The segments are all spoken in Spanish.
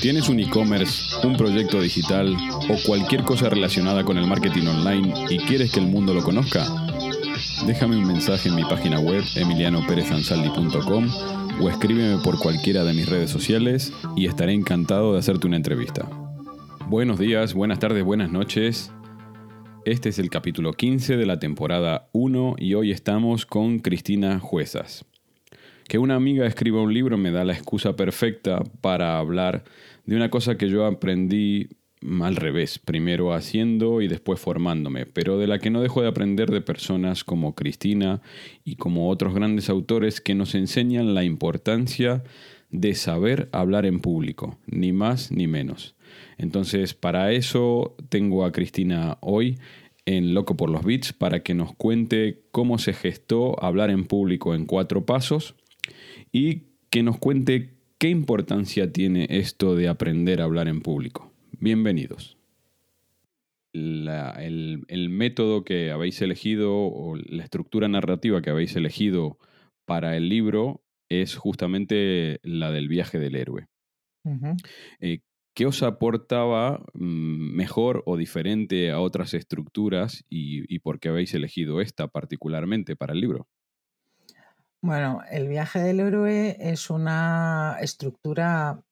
¿Tienes un e-commerce, un proyecto digital o cualquier cosa relacionada con el marketing online y quieres que el mundo lo conozca? Déjame un mensaje en mi página web emilianoperezansaldi.com o escríbeme por cualquiera de mis redes sociales y estaré encantado de hacerte una entrevista. Buenos días, buenas tardes, buenas noches. Este es el capítulo 15 de la temporada 1 y hoy estamos con Cristina Juezas. Que una amiga escriba un libro me da la excusa perfecta para hablar de una cosa que yo aprendí al revés, primero haciendo y después formándome, pero de la que no dejo de aprender de personas como Cristina y como otros grandes autores que nos enseñan la importancia de saber hablar en público, ni más ni menos. Entonces, para eso tengo a Cristina hoy en Loco por los Beats para que nos cuente cómo se gestó hablar en público en cuatro pasos y que nos cuente qué importancia tiene esto de aprender a hablar en público. Bienvenidos. La- el, el método que habéis elegido o la estructura narrativa que habéis elegido para el libro es justamente la del viaje del héroe. Eh, ¿Qué os aportaba mm, mejor o diferente a otras estructuras y, y por qué habéis elegido esta particularmente para el libro? Bueno, el viaje del héroe es una estructura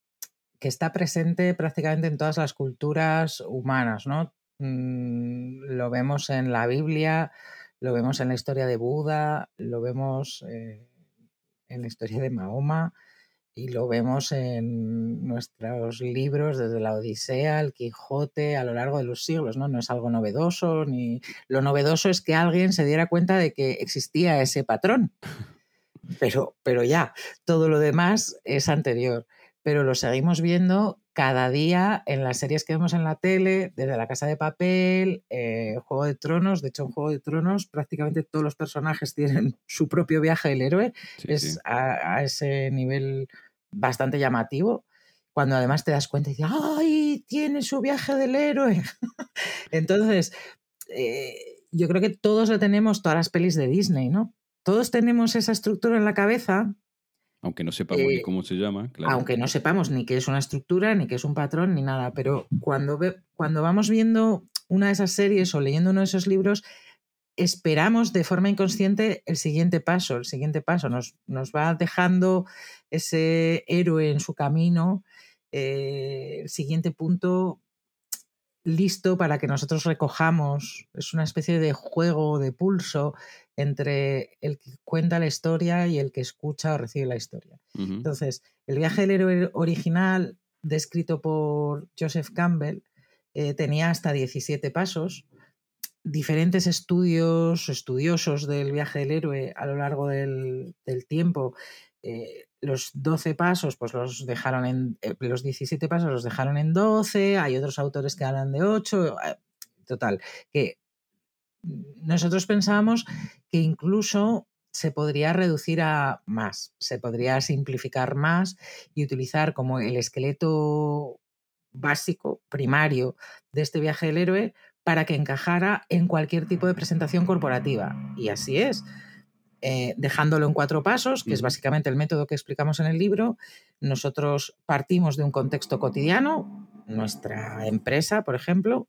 que está presente prácticamente en todas las culturas humanas, ¿no? Mm, Lo vemos en la Biblia, lo vemos en la historia de Buda, lo vemos eh, en la historia de Mahoma y lo vemos en nuestros libros desde la Odisea, el Quijote, a lo largo de los siglos, ¿no? No es algo novedoso, ni lo novedoso es que alguien se diera cuenta de que existía ese patrón. Pero, pero ya, todo lo demás es anterior. Pero lo seguimos viendo cada día en las series que vemos en la tele, desde La Casa de Papel, eh, Juego de Tronos. De hecho, en Juego de Tronos prácticamente todos los personajes tienen su propio viaje del héroe. Sí, es sí. A, a ese nivel bastante llamativo. Cuando además te das cuenta y dices, ¡ay! Tiene su viaje del héroe. Entonces, eh, yo creo que todos lo tenemos, todas las pelis de Disney, ¿no? Todos tenemos esa estructura en la cabeza, Aunque no sepamos ni Eh, cómo se llama, claro. aunque no sepamos ni qué es una estructura, ni qué es un patrón, ni nada. Pero cuando, ve- cuando vamos viendo una de esas series o leyendo uno de esos libros, esperamos de forma inconsciente el siguiente paso. El siguiente paso nos, nos va dejando ese héroe en su camino, eh, el siguiente punto listo para que nosotros recojamos. Es una especie de juego de pulso entre el que cuenta la historia y el que escucha o recibe la historia. Entonces, el viaje del héroe original, descrito por Joseph Campbell, eh, tenía hasta 17 pasos. Diferentes estudios, estudiosos del viaje del héroe a lo largo del, del tiempo, eh, los 12 pasos, pues los dejaron en. eh, los 17 pasos los dejaron en 12, hay otros autores que hablan de 8. eh, Total, que nosotros pensábamos que incluso se podría reducir a más, se podría simplificar más y utilizar como el esqueleto básico, primario de este viaje del héroe para que encajara en cualquier tipo de presentación corporativa. Y así es. Eh, dejándolo en cuatro pasos, que es básicamente el método que explicamos en el libro, nosotros partimos de un contexto cotidiano, nuestra empresa, por ejemplo,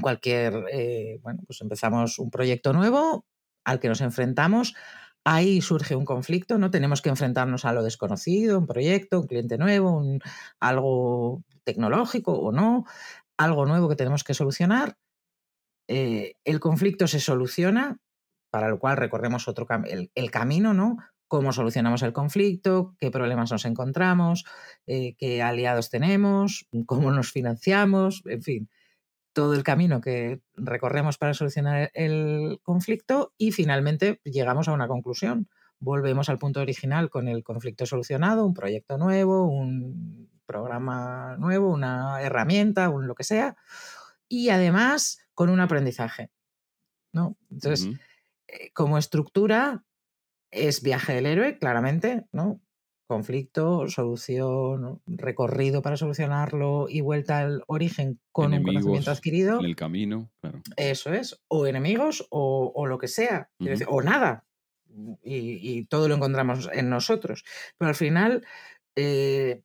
cualquier, eh, bueno, pues empezamos un proyecto nuevo al que nos enfrentamos, ahí surge un conflicto, ¿no? Tenemos que enfrentarnos a lo desconocido, un proyecto, un cliente nuevo, un, algo tecnológico o no, algo nuevo que tenemos que solucionar. Eh, el conflicto se soluciona, para lo cual recorremos otro el, camino, ¿no? Cómo solucionamos el conflicto, qué problemas nos encontramos, eh, qué aliados tenemos, cómo nos financiamos, en fin todo el camino que recorremos para solucionar el conflicto y finalmente llegamos a una conclusión. Volvemos al punto original con el conflicto solucionado, un proyecto nuevo, un programa nuevo, una herramienta, lo que sea, y además con un aprendizaje. ¿no? Entonces, como estructura, es viaje del héroe, claramente, ¿no? Conflicto, solución, recorrido para solucionarlo y vuelta al origen con un conocimiento adquirido. En el camino, claro. Eso es, o enemigos o, lo que sea, o nada. Y, todo lo encontramos en nosotros. Pero al final, eh,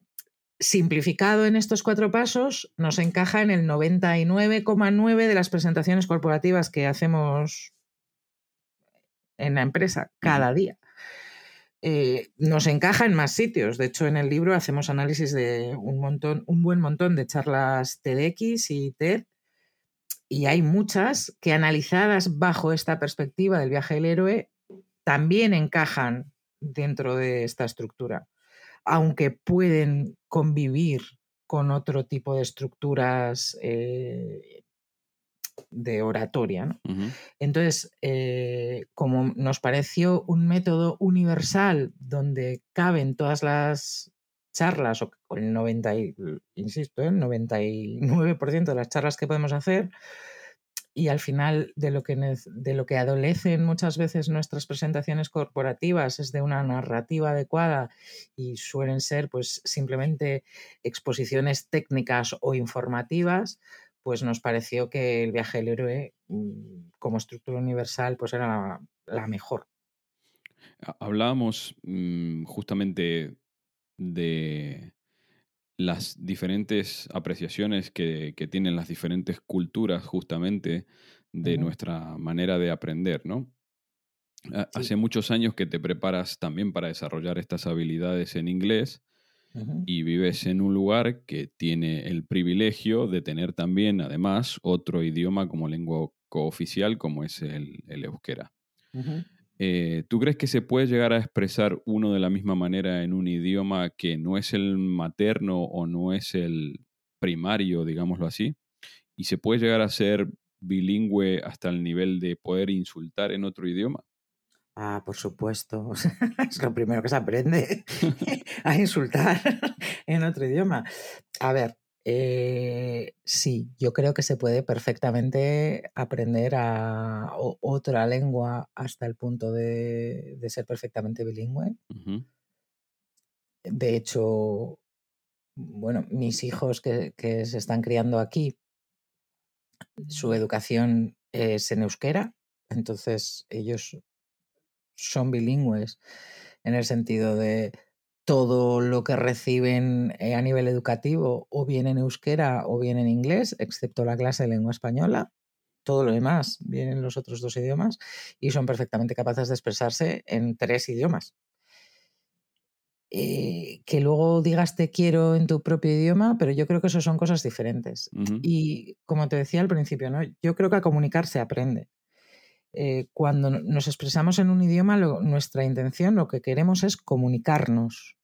simplificado en estos cuatro pasos, nos encaja en el 99,9 de las presentaciones corporativas que hacemos en la empresa cada día. Eh, nos encaja en más sitios. De hecho, en el libro hacemos análisis de un montón, un buen montón de charlas TEDx y TED. Y hay muchas que analizadas bajo esta perspectiva del viaje del héroe también encajan dentro de esta estructura aunque pueden convivir con otro tipo de estructuras eh, de oratoria. Entonces, eh, como nos pareció un método universal donde caben todas las charlas, o el 90, insisto, el 99% de las charlas que podemos hacer, y al final de lo, que, de lo que adolecen muchas veces nuestras presentaciones corporativas es de una narrativa adecuada y suelen ser pues simplemente exposiciones técnicas o informativas, pues nos pareció que el viaje del héroe mm, como estructura universal pues era la, mejor. Hablábamos mm, justamente de las diferentes apreciaciones que, tienen las diferentes culturas justamente de nuestra manera de aprender, ¿no? Hace muchos años que te preparas también para desarrollar estas habilidades en inglés y vives en un lugar que tiene el privilegio de tener también, además, otro idioma como lengua cooficial como es el, euskera. Eh, ¿Tú crees que se puede llegar a expresar uno de la misma manera en un idioma que no es el materno o no es el primario, digámoslo así? ¿Y se puede llegar a ser bilingüe hasta el nivel de poder insultar en otro idioma? Ah, por supuesto. es lo primero que se aprende a insultar en otro idioma. A ver, eh, sí, yo creo que se puede perfectamente aprender a otra lengua hasta el punto de, ser perfectamente bilingüe. De hecho, bueno, mis hijos que, se están criando aquí, su educación es en euskera, entonces ellos son bilingües en el sentido de todo lo que reciben eh, a nivel educativo o bien en euskera o bien en inglés, excepto la clase de lengua española. Todo lo demás viene en los otros dos idiomas y son perfectamente capaces de expresarse en tres idiomas. Eh, que luego digas te quiero en tu propio idioma, pero yo creo que eso son cosas diferentes. Y como te decía al principio, ¿no? yo creo que a comunicar se aprende. Eh, cuando nos expresamos en un idioma, nuestra intención, lo que queremos es comunicarnos.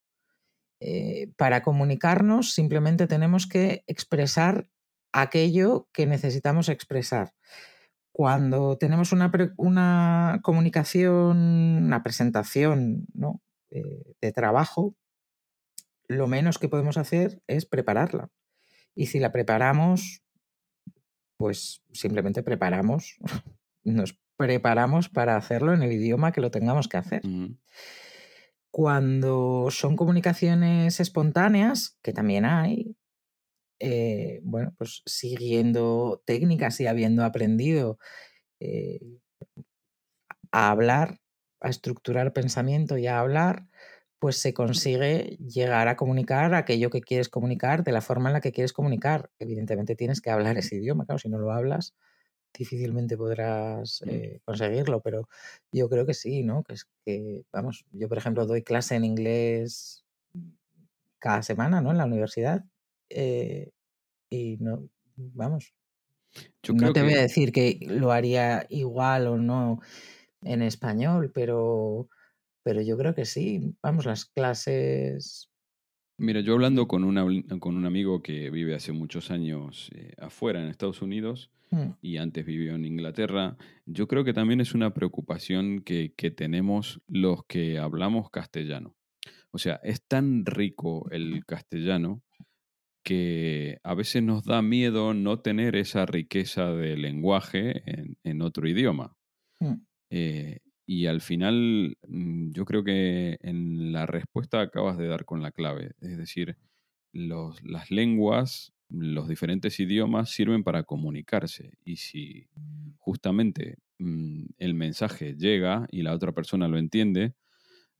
Eh, para comunicarnos simplemente tenemos que expresar aquello que necesitamos expresar. Cuando tenemos una, comunicación, una presentación eh, de trabajo, lo menos que podemos hacer es prepararla. Y si la preparamos, pues simplemente preparamos, nos preparamos para hacerlo en el idioma que lo tengamos que hacer. Cuando son comunicaciones espontáneas, que también hay, eh, bueno, pues siguiendo técnicas y habiendo aprendido eh, a hablar, a estructurar pensamiento y a hablar, pues se consigue llegar a comunicar aquello que quieres comunicar de la forma en la que quieres comunicar. Evidentemente tienes que hablar ese idioma, claro, si no lo hablas, difícilmente podrás mm. eh, conseguirlo, pero yo creo que sí, ¿no? Que es que, vamos, yo por ejemplo doy clase en inglés cada semana, ¿no? En la universidad. Eh, y no, vamos. no te voy a decir que lo haría igual o no en español, pero, pero yo creo que sí. Vamos, las clases Mira, yo hablando con, con un amigo que vive hace muchos años eh, afuera en Estados Unidos mm. y antes vivió en Inglaterra, yo creo que también es una preocupación que, que tenemos los que hablamos castellano. O sea, es tan rico el castellano que a veces nos da miedo no tener esa riqueza de lenguaje en, otro idioma. Mm. Eh, y al final, mm, yo creo que en la respuesta acabas de dar con la clave. Es decir, las lenguas, los diferentes idiomas sirven para comunicarse. Y si justamente mm, el mensaje llega y la otra persona lo entiende,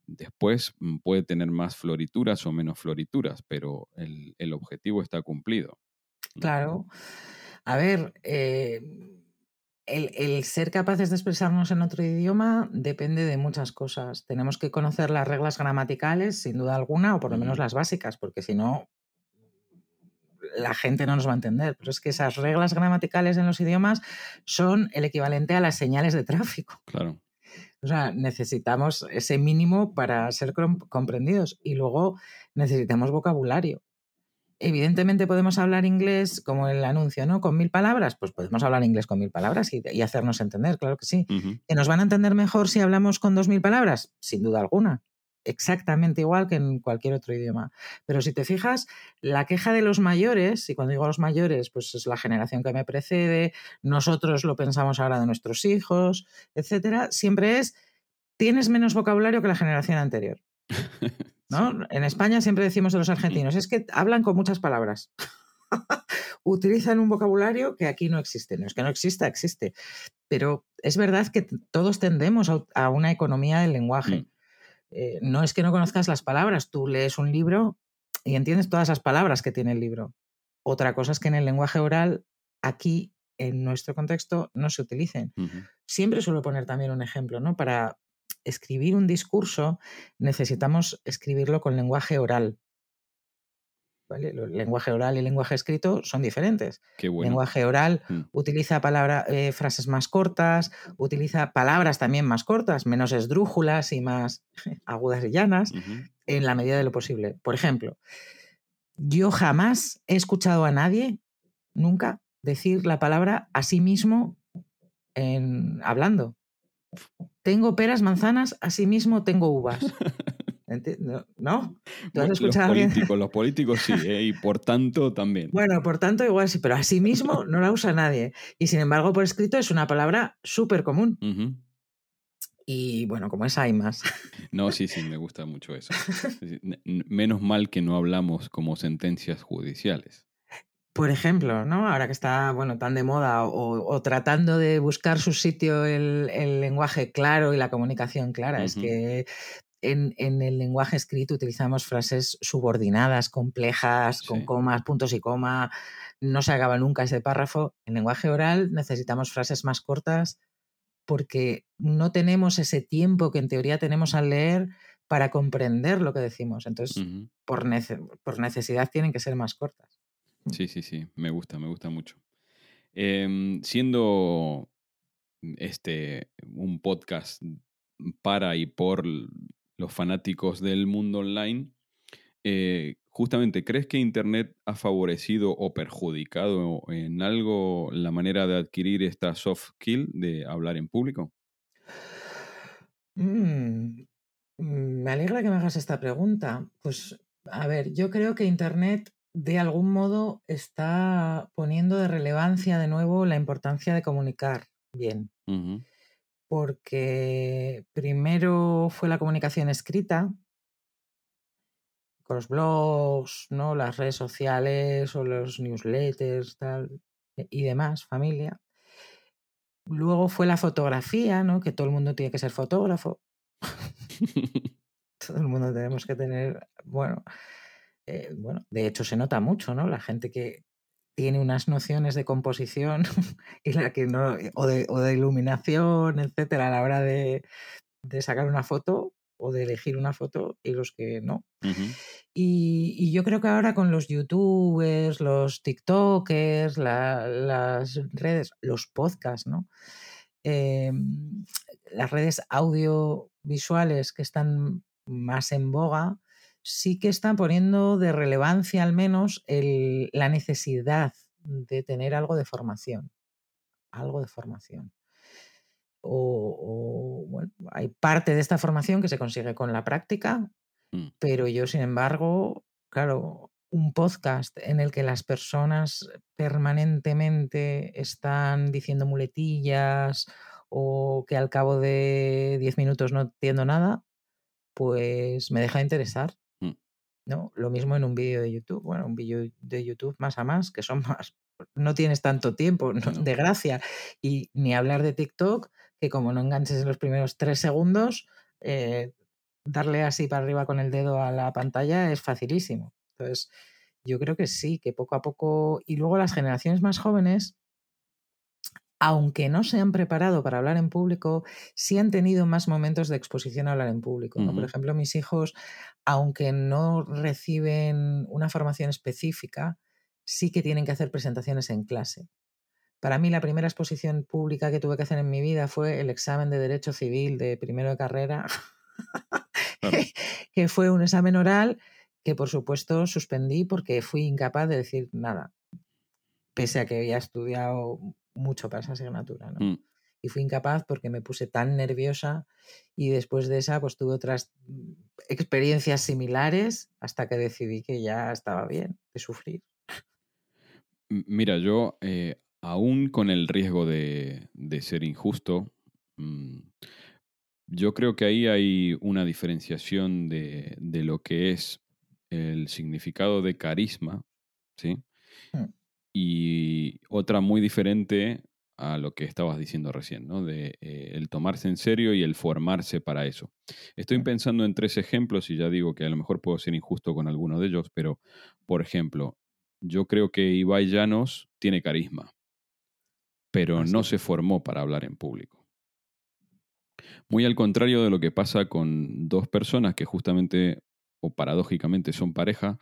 después mm, puede tener más florituras o menos florituras, pero el, objetivo está cumplido. Claro. A ver, eh, el, ser capaces de expresarnos en otro idioma depende de muchas cosas. Tenemos que conocer las reglas gramaticales, sin duda alguna, o por lo menos las básicas, porque si no, la gente no nos va a entender. Pero es que esas reglas gramaticales en los idiomas son el equivalente a las señales de tráfico. Claro. O sea, necesitamos ese mínimo para ser comprendidos y luego necesitamos vocabulario. Evidentemente podemos hablar inglés como el anuncio, ¿no? Con mil palabras, pues podemos hablar inglés con mil palabras y, hacernos entender, claro que sí. ¿Que nos van a entender mejor si hablamos con dos mil palabras? Sin duda alguna exactamente igual que en cualquier otro idioma. Pero si te fijas, la queja de los mayores, y cuando digo los mayores, pues es la generación que me precede, nosotros lo pensamos ahora de nuestros hijos, etcétera, siempre es tienes menos vocabulario que la generación anterior. ¿no? En España siempre decimos de los argentinos, es que hablan con muchas palabras. Utilizan un vocabulario que aquí no existe. No es que no exista, existe. Pero es verdad que todos tendemos a una economía del lenguaje. Mm. Eh, no es que no conozcas las palabras, tú lees un libro y entiendes todas las palabras que tiene el libro. Otra cosa es que en el lenguaje oral, aquí, en nuestro contexto, no se utilicen. Siempre suelo poner también un ejemplo, ¿no? Para escribir un discurso necesitamos escribirlo con lenguaje oral. El lenguaje oral y el lenguaje escrito son diferentes. Lenguaje oral mm. utiliza palabra, eh, frases más cortas, utiliza palabras también más cortas, menos esdrújulas y más agudas y llanas, en la medida de lo posible. Por ejemplo, yo jamás he escuchado a nadie, nunca, decir la palabra a sí mismo en, hablando. Tengo peras, manzanas, a sí mismo tengo uvas. ¿No? ¿Tú has escuchado los, políticos, los políticos sí, ¿eh? y por tanto también. Bueno, por tanto igual sí, pero así mismo no la usa nadie. Y sin embargo, por escrito es una palabra súper común. Y bueno, como es, hay más. No, sí, sí, me gusta mucho eso. Menos mal que no hablamos como sentencias judiciales. Por ejemplo, ¿no? Ahora que está bueno, tan de moda o, tratando de buscar su sitio el, lenguaje claro y la comunicación clara. Es que en, el lenguaje escrito utilizamos frases subordinadas, complejas, con comas, puntos y coma, no se acaba nunca ese párrafo. En lenguaje oral necesitamos frases más cortas porque no tenemos ese tiempo que en teoría tenemos al leer para comprender lo que decimos. Entonces, por, por, necesidad tienen que ser más cortas. Sí, sí, sí, me gusta, me gusta mucho. Em, siendo este un podcast para y por los fanáticos del mundo online, eh, justamente, ¿crees que Internet ha favorecido o perjudicado en algo la manera de adquirir esta soft skill de hablar en público? Mm, me alegra que me hagas esta pregunta. Pues, a ver, yo creo que Internet de algún modo está poniendo de relevancia de nuevo la importancia de comunicar bien porque primero fue la comunicación escrita, con los blogs, ¿no? las redes sociales o los newsletters tal, e, y demás, familia. Luego fue la fotografía, ¿no? que todo el mundo tiene que ser fotógrafo. todo el mundo tenemos que tener, bueno, eh, bueno, de hecho se nota mucho, ¿no? La gente que tiene unas nociones de composición y la que no, o de, o de iluminación, etcétera, a la hora de, de, sacar una foto o de elegir una foto y los que no. y, y, yo creo que ahora con los youtubers, los tiktokers, las redes, los podcasts, ¿no? Em, las redes audiovisuales que están más en boga, sí que están poniendo de relevancia al menos la necesidad de tener algo de formación. Algo de formación. O, bueno, hay parte de esta formación que se consigue con la práctica, mm. pero yo, sin embargo, claro, un podcast en el que las personas permanentemente están diciendo muletillas o que al cabo de 10 minutos no entiendo nada, pues me deja de interesar. ¿No? Lo mismo en un vídeo de YouTube. Bueno, un vídeo de YouTube más a más, que son más. No tienes tanto tiempo, No. de gracia. Y ni hablar de TikTok, que como no enganches en los primeros tres segundos, eh, darle así para arriba con el dedo a la pantalla es facilísimo. Entonces, yo creo que sí, que poco a poco. Y luego las generaciones más jóvenes, aunque no se han preparado para hablar en público, sí han tenido más momentos de exposición a hablar en público. ¿no? Por ejemplo, mis hijos, aunque no reciben una formación específica, sí que tienen que hacer presentaciones en clase. Para mí la primera exposición pública que tuve que hacer en mi vida fue el examen de Derecho Civil de primero de carrera, Claro. que fue un examen oral que por supuesto suspendí porque fui incapaz de decir nada, pese a que había estudiado mucho para esa asignatura. ¿no? Mm. Y fui incapaz porque me puse tan nerviosa y después de esa pues tuve otras mm, experiencias similares hasta que decidí que ya estaba bien de sufrir. Mira, yo, eh, aún con el riesgo de, de ser injusto, mm, yo creo que ahí hay una diferenciación de, de lo que es el significado de carisma, ¿sí? Y otra muy diferente a lo que estabas diciendo recién, ¿no? De eh, el tomarse en serio y el formarse para eso. Estoy pensando en tres ejemplos y ya digo que a lo mejor puedo ser injusto con alguno de ellos, pero, por ejemplo, yo creo que Ibai Llanos tiene carisma, pero Ah, no se formó para hablar en público. Muy al contrario de lo que pasa con dos personas que justamente o paradójicamente son pareja,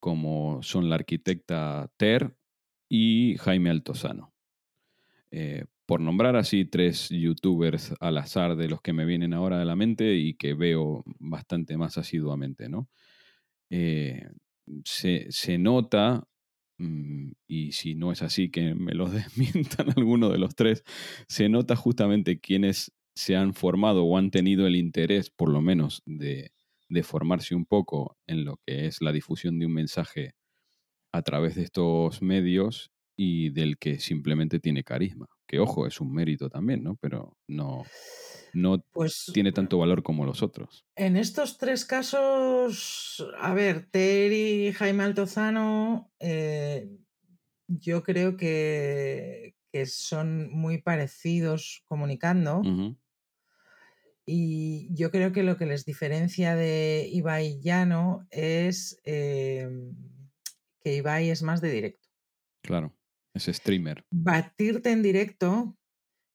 como son la arquitecta Ter y Jaime Altozano. Eh, por nombrar así tres youtubers al azar de los que me vienen ahora a la mente y que veo bastante más asiduamente, ¿no? Eh, se, se nota, mm, y si no es así, que me lo desmientan alguno de los tres, se nota justamente quienes se han formado o han tenido el interés, por lo menos, de, de formarse un poco en lo que es la difusión de un mensaje a través de estos medios y del que simplemente tiene carisma. Que ojo, es un mérito también, ¿no? Pero no, no Pues tiene tanto valor como los otros. En estos tres casos, a ver, Ter y Jaime Altozano, eh, yo creo que, que son muy parecidos comunicando y yo creo que lo que les diferencia de Ibai Llano es eh, que Ibai es más de directo. Claro, es streamer. Batirte en directo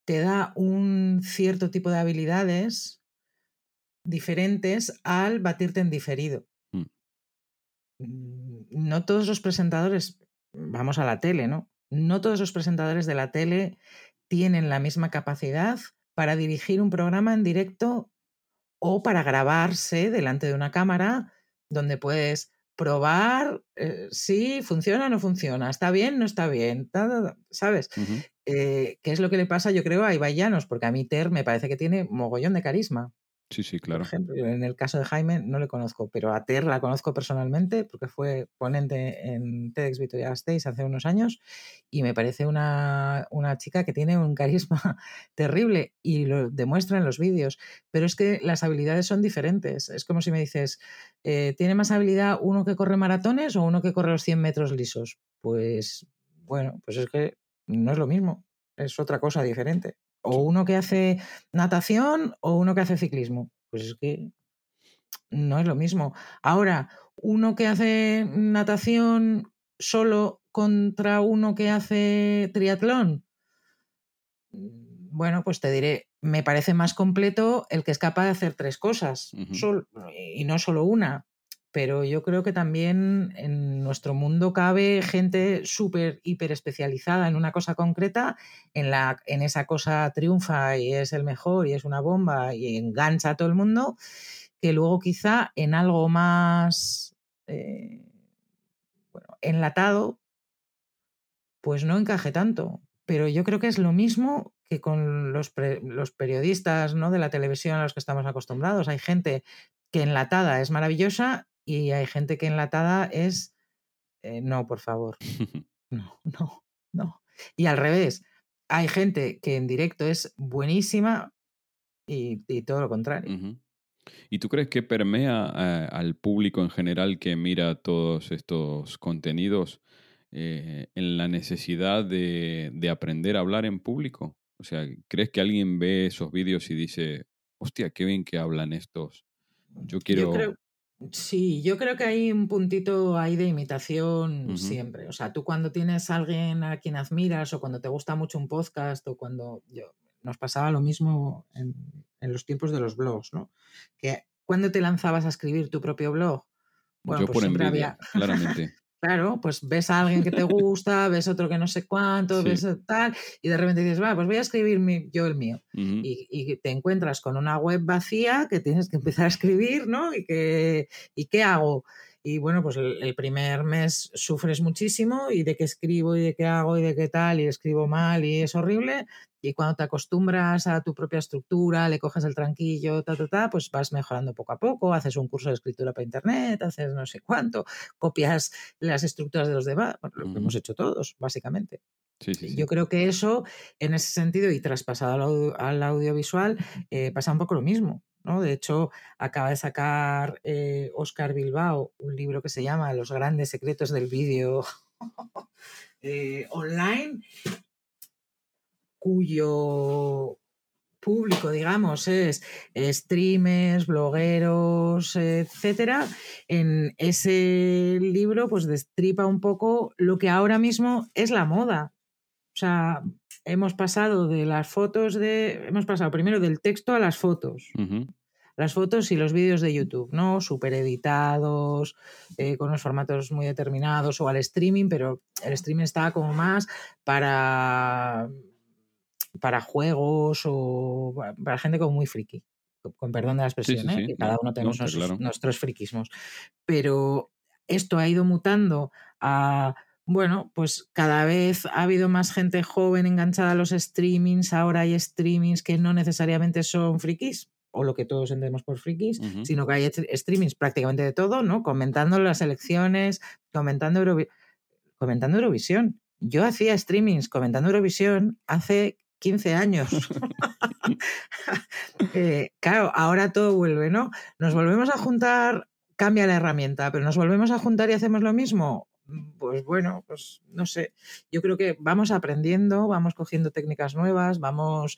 te da un cierto tipo de habilidades diferentes al batirte en diferido. Mm. Mm, No todos los presentadores, vamos a la tele, ¿no? No todos los presentadores de la tele tienen la misma capacidad para dirigir un programa en directo o para grabarse delante de una cámara donde puedes probar eh, si funciona o no funciona, está bien, no está bien, ta, ta, ta, ¿sabes? Eh, ¿Qué es lo que le pasa, yo creo, a Ibai Llanos? Porque a mí Ter me parece que tiene mogollón de carisma. Sí, sí, Por claro. ejemplo, yo en el caso de Jaime no le conozco, pero a Ter la conozco personalmente porque fue ponente en TEDx Vitoria Gasteiz hace unos años y me parece una, una chica que tiene un carisma terrible y lo demuestra en los vídeos. Pero es que las habilidades son diferentes. Es como si me dices, eh, ¿tiene más habilidad uno que corre maratones o uno que corre los 100 metros lisos? Pues bueno, pues es que no es lo mismo, es otra cosa diferente. O uno que hace natación o uno que hace ciclismo. Pues es que no es lo mismo. Ahora, uno que hace natación solo contra uno que hace triatlón. mm, Bueno, pues te diré, me parece más completo el que es capaz de hacer tres cosas, y no solo una. Pero yo creo que también en nuestro mundo cabe gente súper, hiper especializada en una cosa concreta, en, la, en esa cosa triunfa y es el mejor y es una bomba y engancha a todo el mundo, que luego quizá en algo más eh, bueno, enlatado, pues no encaje tanto. Pero yo creo que es lo mismo que con los, los periodistas ¿no? de la televisión a los que estamos acostumbrados. Hay gente que enlatada es maravillosa y hay gente que enlatada es eh, no, por favor. No, no, no. Y al revés, hay gente que en directo es buenísima y, y todo lo contrario. ¿Y tú crees que permea eh, al público en general que mira todos estos contenidos eh, en la necesidad de, de aprender a hablar en público? O sea, ¿crees que alguien ve esos vídeos y dice, hostia, qué bien que hablan estos? Yo quiero... Yo creo, sí, yo creo que hay un puntito ahí de imitación siempre. O sea, tú cuando tienes a alguien a quien admiras o cuando te gusta mucho un podcast o cuando yo, nos pasaba lo mismo en, en los tiempos de los blogs, ¿no? Que cuando te lanzabas a escribir tu propio blog, bueno, Yo pues por siempre envidia, había, claramente. Claro, pues ves a alguien que te gusta, ves otro que no sé cuánto, Sí. ves tal, y de repente dices, va, pues voy a escribir mi- yo el mío. Y, y te encuentras con una web vacía que tienes que empezar a escribir, ¿no? Y, que, ¿y qué hago? Y bueno, pues el, el primer mes sufres muchísimo y de qué escribo y de qué hago y de qué tal, y escribo mal y es horrible. Y cuando te acostumbras a tu propia estructura, le coges el tranquillo, ta, ta, ta, pues vas mejorando poco a poco, haces un curso de escritura para internet, haces no sé cuánto, copias las estructuras de los demás, bueno, lo que hemos hecho todos, básicamente. Sí, sí, sí. Yo creo que eso, en ese sentido, y traspasado al, audio- al audiovisual, eh, pasa un poco lo mismo. ¿No? De hecho, acaba de sacar eh, Oscar Bilbao un libro que se llama Los grandes secretos del vídeo eh, online, cuyo público, digamos, es streamers, blogueros, etcétera. En ese libro, pues destripa un poco lo que ahora mismo es la moda. O sea, hemos pasado de las fotos de. Hemos pasado primero del texto a las fotos. Las fotos y los vídeos de YouTube, ¿no? Super editados, eh, con unos formatos muy determinados, o al streaming, pero el streaming estaba como más para, para juegos o pa- para gente como muy friki. Con- perdón de la expresión, sí, ¿eh? sí. que No, cada uno no, tenemos claro. nuestros friquismos. Pero esto ha ido mutando a, bueno, pues cada vez ha habido más gente joven enganchada a los streamings, ahora hay streamings que no necesariamente son frikis, o lo que todos entendemos por frikis, sino que hay streamings prácticamente de todo, ¿no? Comentando las elecciones, comentando, Eurovi- comentando Eurovisión. Yo hacía streamings comentando Eurovisión hace 15 años. Eh, claro, ahora todo vuelve, ¿no? Nos volvemos a juntar, cambia la herramienta, pero nos volvemos a juntar y hacemos lo mismo. Pues bueno, pues no sé. Yo creo que vamos aprendiendo, vamos cogiendo técnicas nuevas, vamos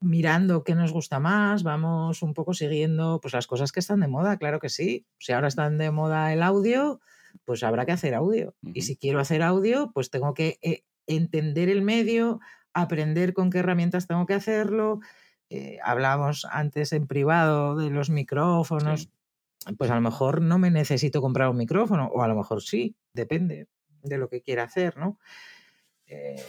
mirando qué nos gusta más, vamos un poco siguiendo pues las cosas que están de moda, claro que sí. Si ahora están de moda el audio, pues habrá que hacer audio. Y si quiero hacer audio, pues tengo que eh, entender el medio, aprender con qué herramientas tengo que hacerlo. Eh, hablábamos antes en privado de los micrófonos. Sí. Pues a lo mejor no me necesito comprar un micrófono, o a lo mejor sí, depende de lo que quiera hacer, ¿no? Eh,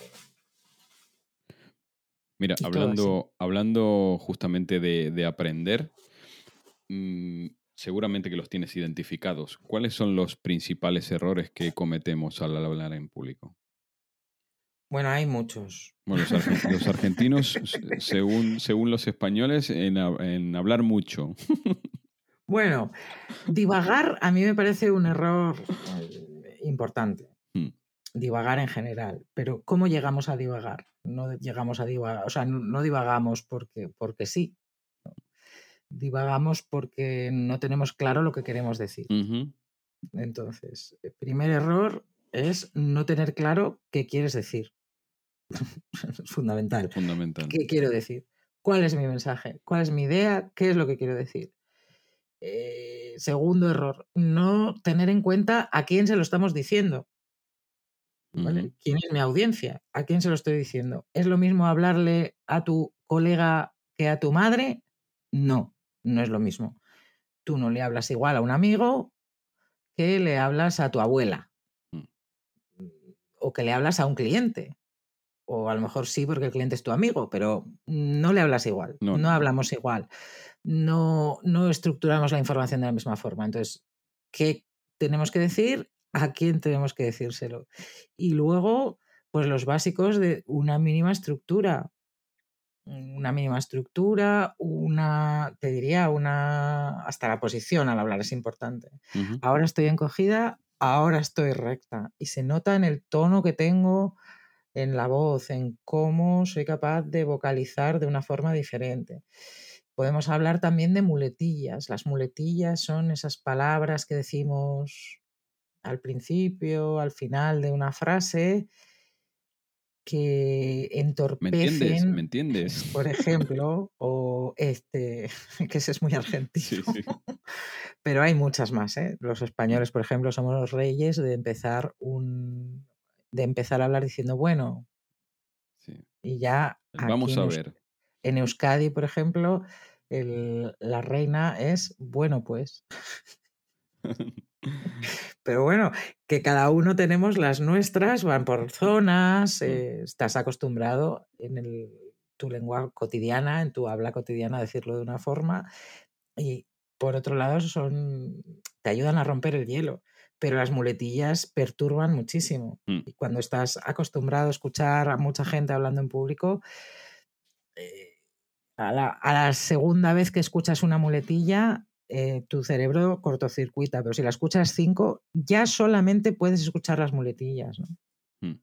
Mira, hablando, hablando justamente de, de aprender, mm, seguramente que los tienes identificados. ¿Cuáles son los principales errores que cometemos al hablar en público? Bueno, hay muchos. Bueno, los, argen- los argentinos, se- según, según los españoles, en, en hablar mucho. Bueno, divagar a mí me parece un error eh, importante. Mm. Divagar en general. Pero ¿cómo llegamos a divagar? No llegamos a divagar, o sea, no, no divagamos porque, porque sí. Divagamos porque no tenemos claro lo que queremos decir. Entonces, el primer error es no tener claro qué quieres decir. es fundamental. Fundamental. ¿Qué quiero decir? ¿Cuál es mi mensaje? ¿Cuál es mi idea? ¿Qué es lo que quiero decir? Eh, segundo error, no tener en cuenta a quién se lo estamos diciendo. ¿Quién es mi audiencia? ¿A quién se lo estoy diciendo? ¿Es lo mismo hablarle a tu colega que a tu madre? No, no es lo mismo. Tú no le hablas igual a un amigo que le hablas a tu abuela Mm. o que le hablas a un cliente. O a lo mejor sí porque el cliente es tu amigo, pero no le hablas igual, no. hablamos igual, no, no estructuramos la información de la misma forma. Entonces, ¿qué tenemos que decir? ¿A quién tenemos que decírselo? Y luego, pues los básicos de una mínima estructura. Una mínima estructura, una, te diría, una, hasta la posición al hablar es importante. Ujú. Ahora estoy encogida, ahora estoy recta. Y se nota en el tono que tengo, en la voz, en cómo soy capaz de vocalizar de una forma diferente. Podemos hablar también de muletillas. Las muletillas son esas palabras que decimos al principio, al final de una frase, que entorpecen. ¿Me entiendes? Por ejemplo, o este, que ese es muy argentino. Pero hay muchas más, ¿eh? Los españoles, por ejemplo, somos los reyes de empezar un de empezar a hablar diciendo bueno. Y ya. Vamos a ver. En Euskadi, por ejemplo, la reina es bueno, pues. Pero bueno, que cada uno tenemos las nuestras, van por zonas, eh, estás acostumbrado en el, tu lengua cotidiana, en tu habla cotidiana, a decirlo de una forma. Y por otro lado, son, te ayudan a romper el hielo. Pero las muletillas perturban muchísimo. Mm. Y cuando estás acostumbrado a escuchar a mucha gente hablando en público, eh, a la, segunda vez que escuchas una muletilla, eh, tu cerebro cortocircuita, pero si la escuchas cinco, ya solamente puedes escuchar las muletillas. Mm.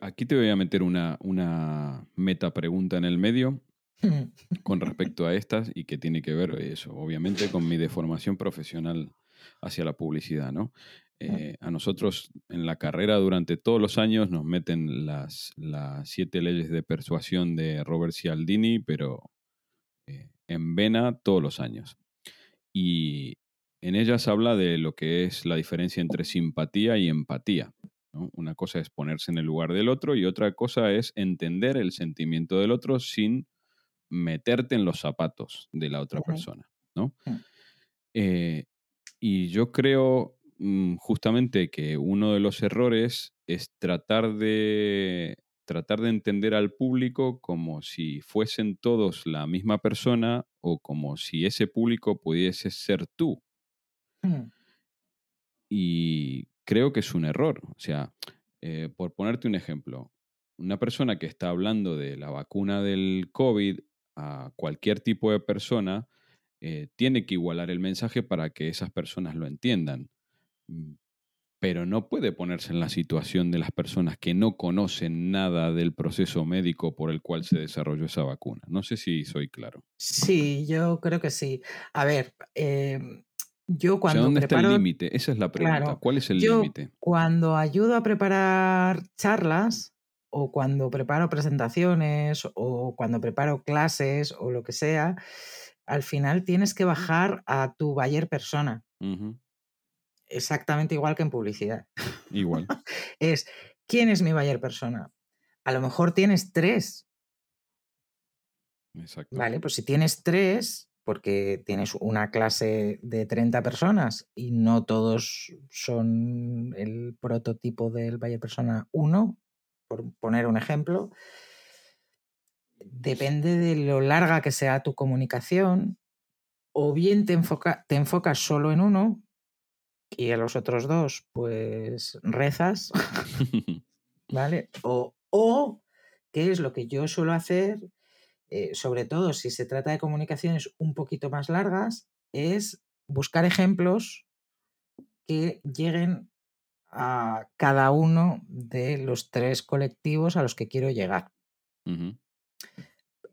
aquí te voy a meter una, una meta pregunta en el medio con respecto a estas y que tiene que ver eso, obviamente, con mi deformación profesional hacia la publicidad, ¿no? Eh, a nosotros en la carrera durante todos los años nos meten las, las siete leyes de persuasión de Robert Cialdini, pero eh, en vena todos los años y en ellas habla de lo que es la diferencia entre simpatía y empatía. Una cosa es ponerse en el lugar del otro y otra cosa es entender el sentimiento del otro sin meterte en los zapatos de la otra persona. ¿no? Mm. Eh, y yo creo justamente que uno de los errores es tratar de tratar de entender al público como si fuesen todos la misma persona o como si ese público pudiese ser tú. Hmm. Y creo que es un error. O sea, eh, por ponerte un ejemplo, una persona que está hablando de la vacuna del COVID a cualquier tipo de persona, eh, tiene que igualar el mensaje para que esas personas lo entiendan. Mm, pero no puede ponerse en la situación de las personas que no conocen nada del proceso médico por el cual se desarrolló esa vacuna. No sé si soy claro. Sí, yo creo que sí. A ver, em, yo cuando... ¿Dónde está el límite? Esa es la pregunta. ¿Cuál es el límite? Cuando ayudo a preparar charlas o cuando preparo presentaciones o cuando preparo clases o lo que sea, al final tienes que bajar a tu buyer persona exactamente igual que en publicidad. Igual. es, ¿quién es mi buyer persona? A lo mejor tienes tres. Exacto. Vale, pues si tienes tres, porque tienes una clase de 30 personas y no todos son el prototipo del buyer persona 1, por poner un ejemplo, depende de lo larga que sea tu comunicación, o bien te, enfoca, te enfocas solo en uno, y a los otros dos, pues rezas, ¿vale? O, o, ¿qué es lo que yo suelo hacer? Eh, sobre todo si se trata de comunicaciones un poquito más largas, es buscar ejemplos que lleguen a cada uno de los tres colectivos a los que quiero llegar.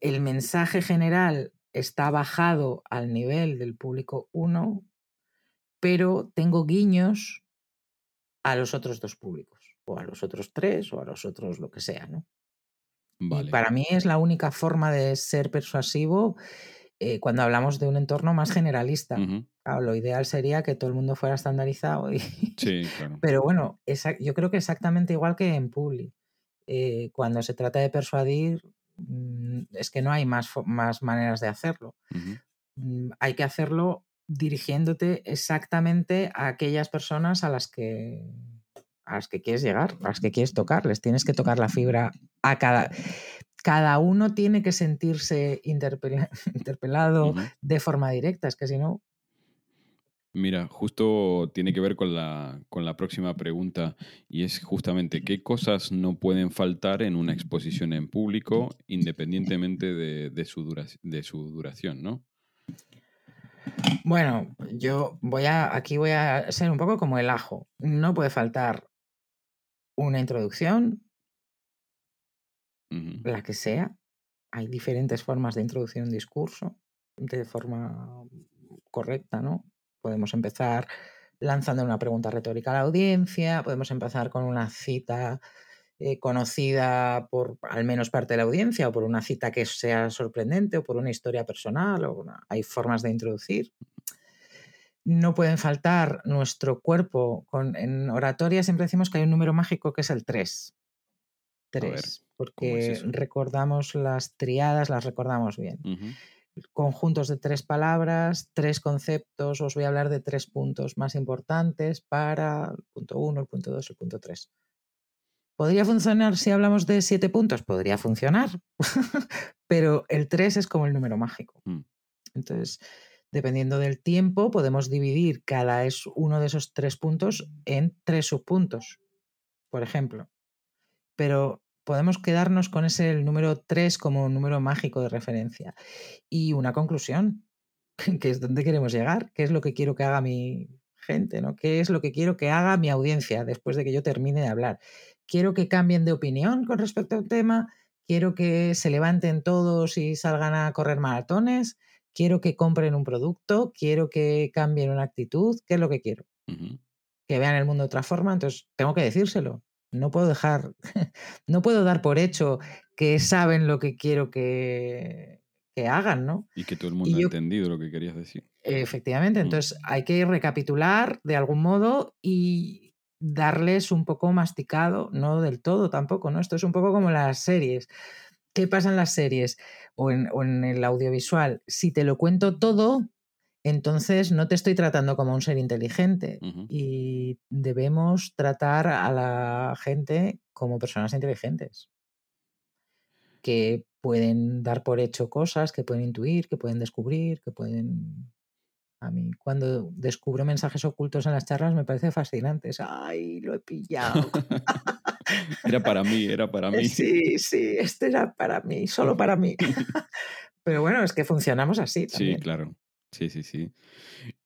El mensaje general está bajado al nivel del público 1, pero tengo guiños a los otros dos públicos, o a los otros tres, o a los otros lo que sea, ¿no? Y para mí es la única forma de ser persuasivo eh, cuando hablamos de un entorno más generalista. lo ideal sería que todo el mundo fuera estandarizado. Y... Sí, claro. Pero bueno, yo creo que exactamente igual que en Publi. Eh, cuando se trata de persuadir, mm, es que no hay más, más maneras de hacerlo. Mm, hay que hacerlo dirigiéndote exactamente a aquellas personas a las que a las que quieres llegar, a las que quieres tocar, les tienes que tocar la fibra a cada cada uno tiene que sentirse interpelado de forma directa, es que si no Mira, justo tiene que ver con la, con la próxima pregunta y es justamente qué cosas no pueden faltar en una exposición en público independientemente de, su, de su duración, ¿no? Bueno, yo voy a, aquí voy a ser un poco como el ajo. No puede faltar una introducción, la que sea. Hay diferentes formas de introducir un discurso de forma correcta, ¿no? Podemos empezar lanzando una pregunta retórica a la audiencia, podemos empezar con una cita eh, conocida por al menos parte de la audiencia o por una cita que sea sorprendente o por una historia personal. O una- hay formas de introducir. No pueden faltar nuestro cuerpo. Con, en oratoria siempre decimos que hay un número mágico que es el 3. ver, 3, ¿cómo es porque recordamos las triadas, las recordamos bien conjuntos de tres palabras, tres conceptos. Os voy a hablar de tres puntos más importantes para el punto 1, el punto 2, el punto 3. ¿Podría funcionar si hablamos de siete puntos? Podría funcionar, pero el 3 es como el número mágico. Mm. Entonces, dependiendo del tiempo, podemos dividir cada es uno de esos tres puntos en tres subpuntos, por ejemplo. Pero podemos quedarnos con ese el número 3 como un número mágico de referencia. Y una conclusión, que es dónde queremos llegar, qué es lo que quiero que haga mi gente, ¿no? ¿Qué es lo que quiero que haga mi audiencia después de que yo termine de hablar? Quiero que cambien de opinión con respecto a un tema, quiero que se levanten todos y salgan a correr maratones, quiero que compren un producto, quiero que cambien una actitud, ¿qué es lo que quiero? Que vean el mundo de otra forma, entonces tengo que decírselo. No puedo dejar, no puedo dar por hecho que saben lo que quiero que, que hagan, ¿no? Y que todo el mundo ha entendido lo que querías decir. Efectivamente, Mm. entonces hay que recapitular de algún modo y darles un poco masticado, no del todo tampoco, ¿no? Esto es un poco como las series. ¿Qué pasa en las series o en, o en el audiovisual? Si te lo cuento todo, entonces no te estoy tratando como un ser inteligente y debemos tratar a la gente como personas inteligentes que pueden dar por hecho cosas, que pueden intuir, que pueden descubrir, que pueden... A mí cuando descubro mensajes ocultos en las charlas me parece fascinante. Es, ¡Ay, lo he pillado! Era para mí, era para mí. Sí, sí, este era para mí, solo para mí. Pero bueno, es que funcionamos así Sí, también. claro. Sí, sí, sí.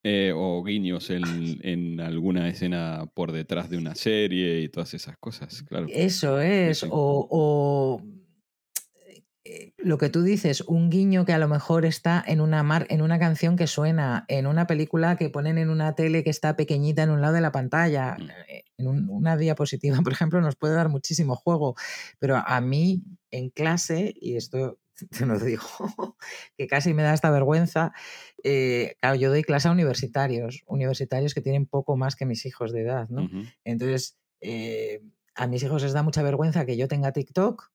Eh, o guiños en, en alguna escena por detrás de una serie y todas esas cosas, claro. Eso es. sí. O, o, lo que tú dices, un guiño que a lo mejor está en una, mar, en una canción que suena, en una película que ponen en una tele que está pequeñita en un lado de la pantalla, Mm. eh, en un- una diapositiva, por ejemplo, nos puede dar muchísimo juego. Pero a mí en clase, y esto te lo digo, que casi me da esta vergüenza, eh, claro, yo doy clase a universitarios, universitarios que tienen poco más que mis hijos de edad, ¿no? Entonces, eh, a mis hijos les da mucha vergüenza que yo tenga TikTok,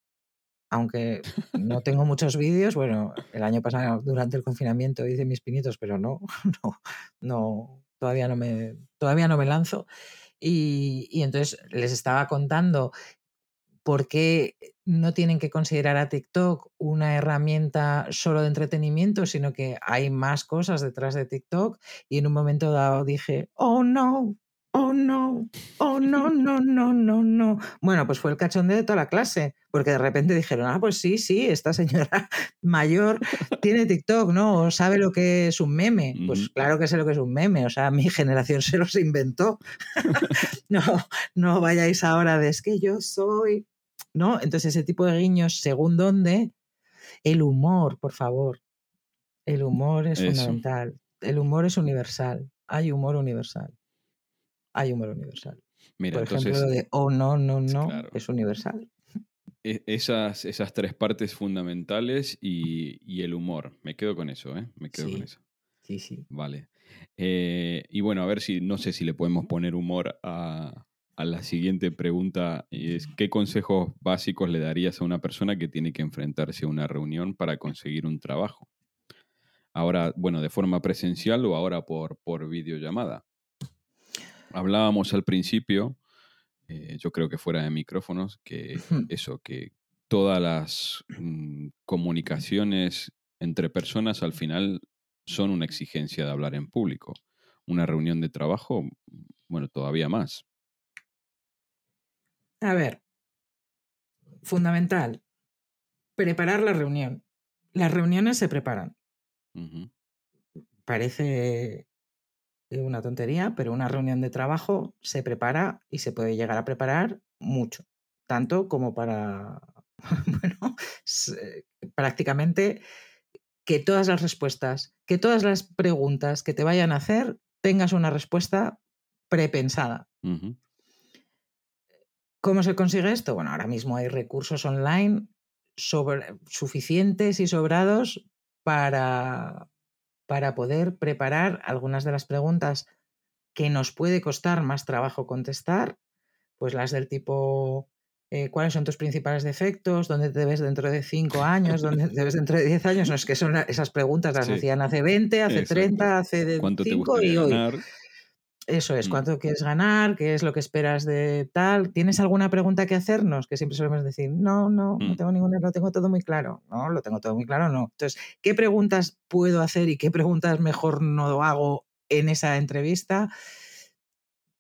aunque no tengo muchos vídeos. Bueno, el año pasado, durante el confinamiento, hice mis pinitos, pero no, no, no, todavía no me, todavía no me lanzo. Y, y entonces les estaba contando por qué no tienen que considerar a TikTok una herramienta solo de entretenimiento, sino que hay más cosas detrás de TikTok. Y en un momento dado dije, oh no, oh no, oh no, no, no, no, no. Bueno, pues fue el cachondeo de toda la clase, porque de repente dijeron, ah, pues sí, sí, esta señora mayor tiene TikTok, ¿no? O sabe lo que es un meme. Pues claro que sé lo que es un meme, o sea, mi generación se los inventó. no, no vayáis ahora de es que yo soy, ¿no? Entonces ese tipo de guiños, según dónde, el humor, por favor. El humor es Eso. fundamental. El humor es universal. Hay humor universal. Hay humor universal. Mira, por ejemplo, lo de oh no, no, no, Claro. es universal. e- esas, esas tres partes fundamentales y, y el humor. Me quedo con eso, ¿eh? Me quedo con Sí. eso. Sí, sí. Vale. Eh, y bueno, a ver si, no sé si le podemos poner humor a, a la siguiente pregunta. Es, ¿Qué consejos básicos le darías a una persona que tiene que enfrentarse a una reunión para conseguir un trabajo? Ahora, bueno, de forma presencial o ahora por, por videollamada. Hablábamos al principio, eh, yo creo que fuera de micrófonos, que eso, que todas las mm, comunicaciones entre personas al final son una exigencia de hablar en público. Una reunión de trabajo, bueno, todavía más. A ver, fundamental, preparar la reunión. Las reuniones se preparan. Parece una tontería, pero una reunión de trabajo se prepara y se puede llegar a preparar mucho, tanto como para, bueno, prácticamente que todas las respuestas, que todas las preguntas que te vayan a hacer, tengas una respuesta prepensada. ¿Cómo se consigue esto? Bueno, ahora mismo hay recursos online suficientes y sobrados para, para poder preparar algunas de las preguntas que nos puede costar más trabajo contestar, pues las del tipo eh, cuáles son tus principales defectos, dónde te ves dentro de cinco años, dónde te ves dentro de diez años, no es que son esas preguntas las hacían hace 20, hace 30, hace 5 y hoy. Eso es, mm. ¿cuánto quieres ganar? ¿Qué es lo que esperas de tal? ¿Tienes alguna pregunta que hacernos? Que siempre solemos decir, no, no, no mm. tengo ninguna, lo tengo todo muy claro. No, lo tengo todo muy claro, no. Entonces, ¿qué preguntas puedo hacer y qué preguntas mejor no hago en esa entrevista?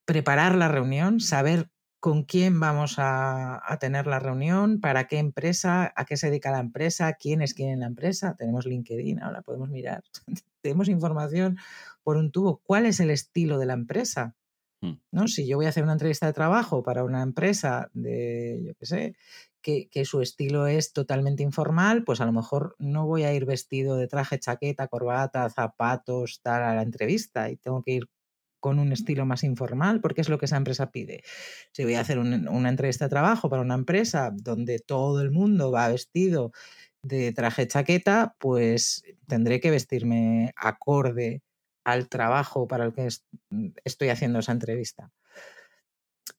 Preparar la reunión, saber con quién vamos a, a, tener la reunión, para qué empresa, a qué se dedica la empresa, quién es quién en la empresa. Tenemos LinkedIn, ahora podemos mirar. Tenemos información por un tubo. ¿Cuál es el estilo de la empresa? Mm. ¿No? Si yo voy a hacer una entrevista de trabajo para una empresa de, yo qué sé, que, que, su estilo es totalmente informal, pues a lo mejor no voy a ir vestido de traje, chaqueta, corbata, zapatos, tal a la entrevista y tengo que ir con un estilo más informal, porque es lo que esa empresa pide. Si voy a hacer una entrevista de trabajo para una empresa donde todo el mundo va vestido de traje chaqueta, pues tendré que vestirme acorde al trabajo para el que estoy haciendo esa entrevista.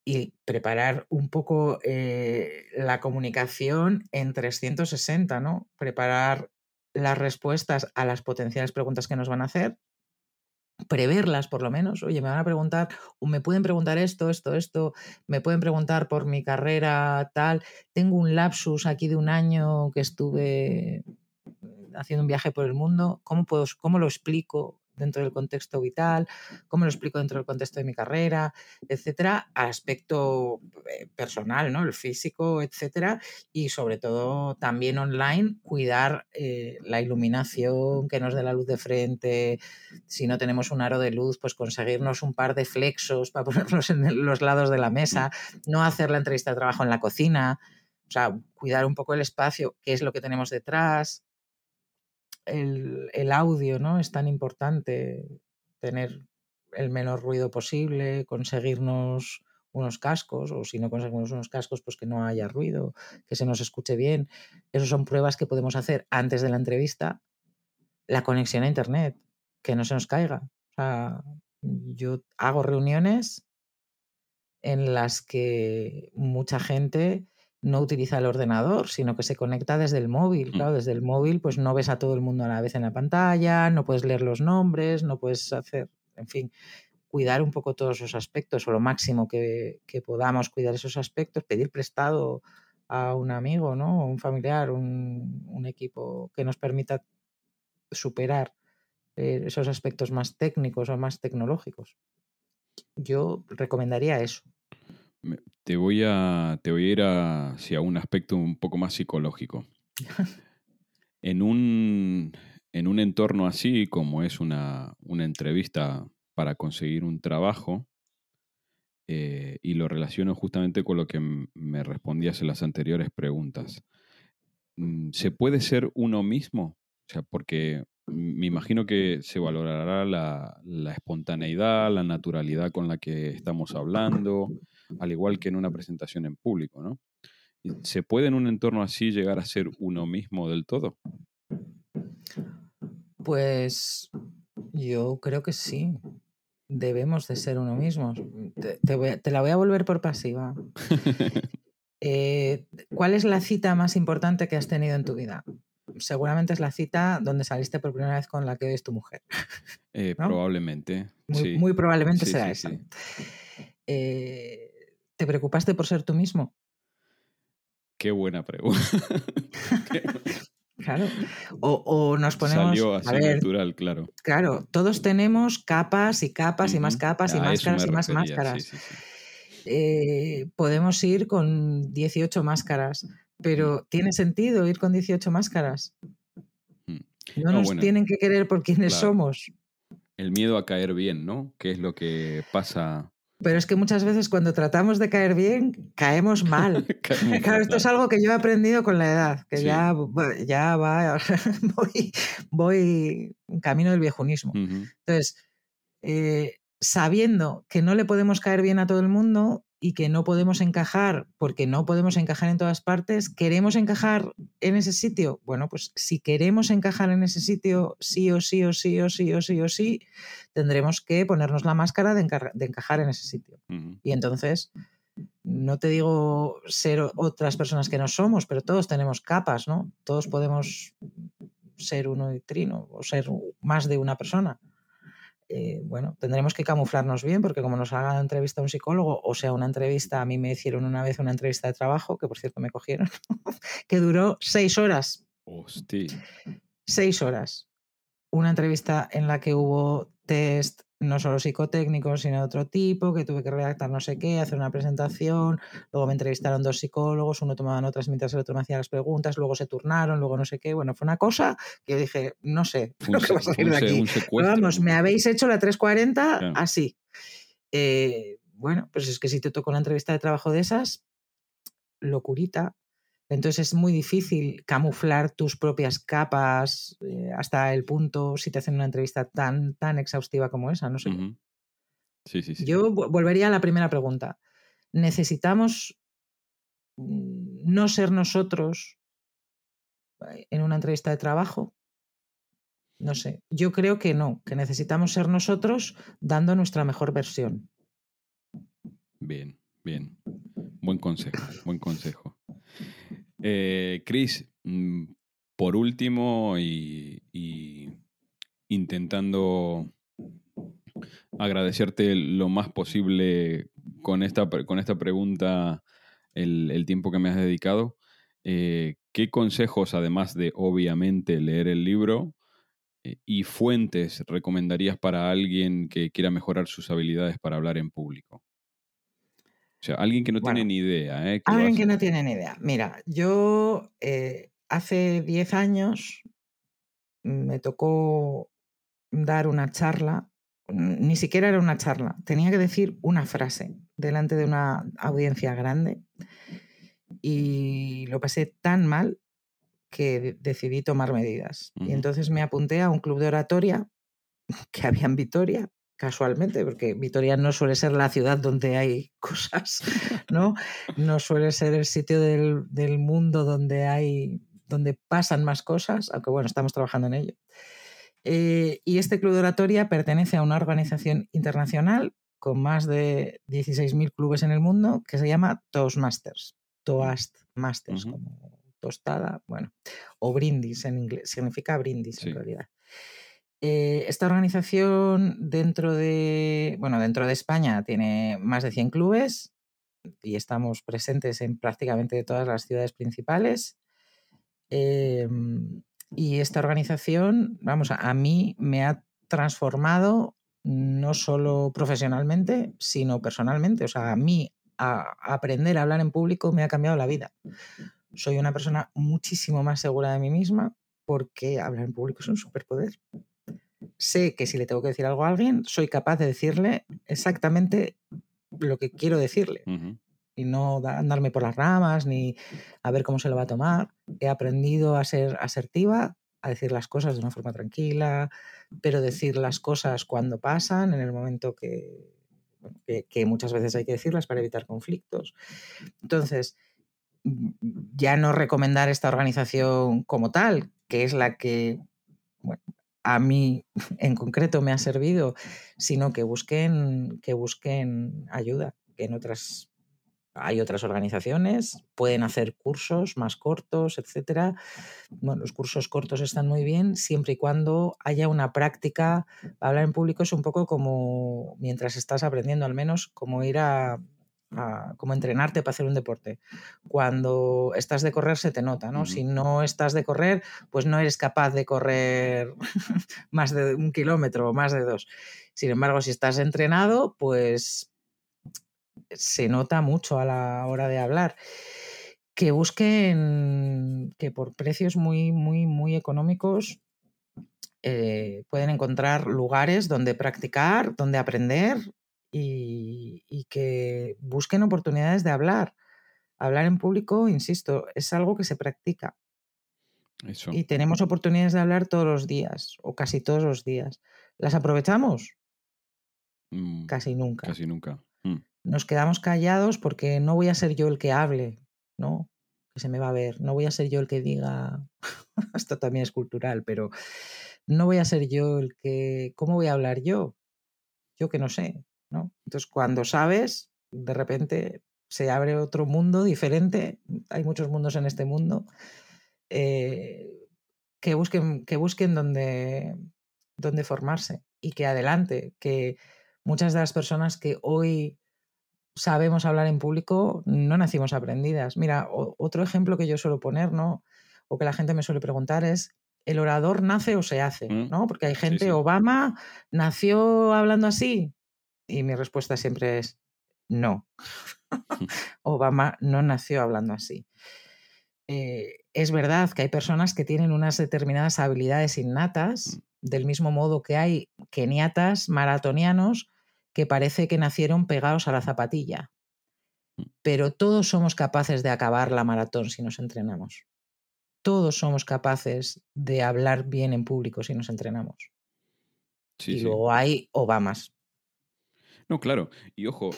Y preparar un poco eh, la comunicación en 360, ¿no? Preparar las respuestas a las potenciales preguntas que nos van a hacer, preverlas por lo menos. Oye, me van a preguntar, o me pueden preguntar esto, esto, esto, me pueden preguntar por mi carrera tal. Tengo un lapsus aquí de un año que estuve haciendo un viaje por el mundo. ¿Cómo, puedo, cómo lo explico? Dentro del contexto vital, cómo lo explico dentro del contexto de mi carrera, etcétera, aspecto eh, personal, ¿no? El físico, etcétera, y sobre todo también online, cuidar eh, la iluminación, que nos dé la luz de frente, si no tenemos un aro de luz, pues conseguirnos un par de flexos para ponerlos en los lados de la mesa, no hacer la entrevista de trabajo en la cocina, o sea, cuidar un poco el espacio, qué es lo que tenemos detrás, el, audio, ¿no? Es tan importante tener el menor ruido posible, conseguirnos unos cascos, o si no conseguimos unos cascos, pues que no haya ruido, que se nos escuche bien. Esas son pruebas que podemos hacer antes de la entrevista. La conexión a Internet, que no se nos caiga. O sea, yo hago reuniones en las que mucha gente no utiliza el ordenador, sino que se conecta desde el móvil. Mm. Claro, desde el móvil pues no ves a todo el mundo a la vez en la pantalla, no puedes leer los nombres, no puedes hacer, en fin, cuidar un poco todos esos aspectos o lo máximo que, podamos cuidar esos aspectos, pedir prestado a un amigo, ¿no? un familiar, un, equipo que nos permita superar eh, esos aspectos más técnicos o más tecnológicos. Yo recomendaría eso. Te voy a, te voy a ir hacia un aspecto un poco más psicológico. en, un, en un entorno así, como es una, entrevista para conseguir un trabajo, eh, y lo relaciono justamente con lo que me respondías en las anteriores preguntas. Mm, ¿Se puede ser uno mismo? O sea, porque me imagino que se valorará la, la, espontaneidad, la naturalidad con la que estamos hablando, al igual que en una presentación en público, ¿no? ¿Se puede en un entorno así llegar a ser uno mismo del todo? Pues yo creo que sí. Debemos de ser uno mismo. Te, la voy a volver por pasiva. Eh, ¿Cuál es la cita más importante que has tenido en tu vida? Seguramente es la cita donde saliste por primera vez con la que es tu mujer. Eh, probablemente. Muy, probablemente será esa. Eh, ¿Te preocupaste por ser tú mismo? Qué buena pregunta. claro. O, nos ponemos. Salió así natural, claro. Claro, todos tenemos capas y capas y más capas y máscaras y más máscaras. Eh, podemos ir con 18 máscaras, pero ¿tiene sentido ir con 18 máscaras? Mm. No nos tienen que querer por quienes somos. el miedo a caer bien, ¿no? ¿Qué es lo que pasa? Pero es que muchas veces cuando tratamos de caer bien, caemos mal. claro, esto es algo que yo he aprendido con la edad, que ya, ya va, voy, voy en camino del viejunismo. Entonces, eh, sabiendo que no le podemos caer bien a todo el mundo, y que no podemos encajar porque no podemos encajar en todas partes, ¿queremos encajar en ese sitio? Bueno, pues si queremos encajar en ese sitio sí o sí o sí o sí o sí o sí, tendremos que ponernos la máscara de, encajar en ese sitio. Y entonces, no te digo ser otras personas que no somos, pero todos tenemos capas, ¿no? Todos podemos ser uno y trino o ser más de una persona. Eh, bueno, tendremos que camuflarnos bien porque como nos haga entrevista a un psicólogo, o sea, una entrevista, a mí me hicieron una vez una entrevista de trabajo, que por cierto me cogieron, que duró seis horas. Hostia. Seis horas. Una entrevista en la que hubo test no solo psicotécnicos, sino de otro tipo, que tuve que redactar no sé qué, hacer una presentación, luego me entrevistaron dos psicólogos, uno tomaba notas mientras el otro me hacía las preguntas, luego se turnaron, luego no sé qué, bueno, fue una cosa que yo dije, no sé lo que va a salir de aquí. vamos, me habéis hecho la 340 así. Eh, bueno, pues es que si te tocó una entrevista de trabajo de esas, locurita, entonces es muy difícil camuflar tus propias capas eh, hasta el punto si te hacen una entrevista tan, tan exhaustiva como esa, no sé. sí, sí, sí. Yo volvería a la primera pregunta. ¿Necesitamos no ser nosotros eh, en una entrevista de trabajo? No sé. Yo creo que no, que necesitamos ser nosotros dando nuestra mejor versión. Bien, bien. Buen consejo, buen consejo. Eh, Chris, mm, por último, y, intentando agradecerte lo más posible con esta, con esta pregunta, el, tiempo que me has dedicado. Eh, ¿Qué consejos, además de obviamente leer el libro, eh, y fuentes recomendarías para alguien que quiera mejorar sus habilidades para hablar en público? Sea, alguien que no tiene ni idea. ¿eh? Alguien que no tiene ni idea. Mira, yo eh, hace 10 años me tocó dar una charla, ni siquiera era una charla, tenía que decir una frase delante de una audiencia grande y lo pasé tan mal que decidí tomar medidas. Y entonces me apunté a un club de oratoria que había en Vitoria casualmente, porque Vitoria no suele ser la ciudad donde hay cosas, ¿no? No suele ser el sitio del, mundo donde hay, donde pasan más cosas, aunque bueno, estamos trabajando en ello. Eh, y este club de oratoria pertenece a una organización internacional con más de 16.000 clubes en el mundo que se llama Toastmasters. Toastmasters, como tostada, bueno, o brindis en inglés, significa brindis en realidad. Eh, esta organización dentro de, bueno, dentro de España tiene más de 100 clubes y estamos presentes en prácticamente todas las ciudades principales. Em, y esta organización, vamos, a, mí me ha transformado no solo profesionalmente, sino personalmente. O sea, a mí aprender a hablar en público me ha cambiado la vida. Soy una persona muchísimo más segura de mí misma porque hablar en público es un superpoder sé que si le tengo que decir algo a alguien, soy capaz de decirle exactamente lo que quiero decirle. Y no andarme por las ramas ni a ver cómo se lo va a tomar. He aprendido a ser asertiva, a decir las cosas de una forma tranquila, pero decir las cosas cuando pasan, en el momento que, que muchas veces hay que decirlas para evitar conflictos. Entonces, ya no recomendar esta organización como tal, que es la que bueno, a mí en concreto me ha servido, sino que busquen, que busquen ayuda, que en otras hay otras organizaciones, pueden hacer cursos más cortos, etcétera. Bueno, los cursos cortos están muy bien siempre y cuando haya una práctica. Hablar en público es un poco como mientras estás aprendiendo, al menos como ir a como entrenarte para hacer un deporte. Cuando estás de correr se te nota, ¿no? Si no estás de correr, pues no eres capaz de correr más de un kilómetro o más de dos. Sin embargo, si estás entrenado, pues se nota mucho a la hora de hablar. Que busquen que por precios muy, muy, muy económicos eh, pueden encontrar lugares donde practicar, donde aprender y, que busquen oportunidades de hablar. Hablar en público, insisto, es algo que se practica. Y tenemos oportunidades de hablar todos los días, o casi todos los días. ¿Las aprovechamos? Mm, casi nunca. Casi nunca. Mm. Nos quedamos callados porque no voy a ser yo el que hable, ¿no? Que se me va a ver. No voy a ser yo el que diga. Esto también es cultural, pero no voy a ser yo el que. ¿Cómo voy a hablar yo? Yo que no sé, ¿no? Entonces, cuando sabes, de repente se abre otro mundo diferente. Hay muchos mundos en este mundo. Eh, que busquen, que busquen donde, donde formarse y que adelante, que muchas de las personas que hoy sabemos hablar en público no nacimos aprendidas. Mira, otro ejemplo que yo suelo poner, ¿no? O que la gente me suele preguntar es, ¿el orador nace o se hace? Mm, ¿no? Porque hay gente, Obama nació hablando así. Y mi respuesta siempre es, no. Obama no nació hablando así. Eh, es verdad que hay personas que tienen unas determinadas habilidades innatas, mm. del mismo modo que hay keniatas, maratonianos, que parece que nacieron pegados a la zapatilla. Mm. Pero todos somos capaces de acabar la maratón si nos entrenamos. Todos somos capaces de hablar bien en público si nos entrenamos. y luego hay Obamas. No, claro. Y ojo,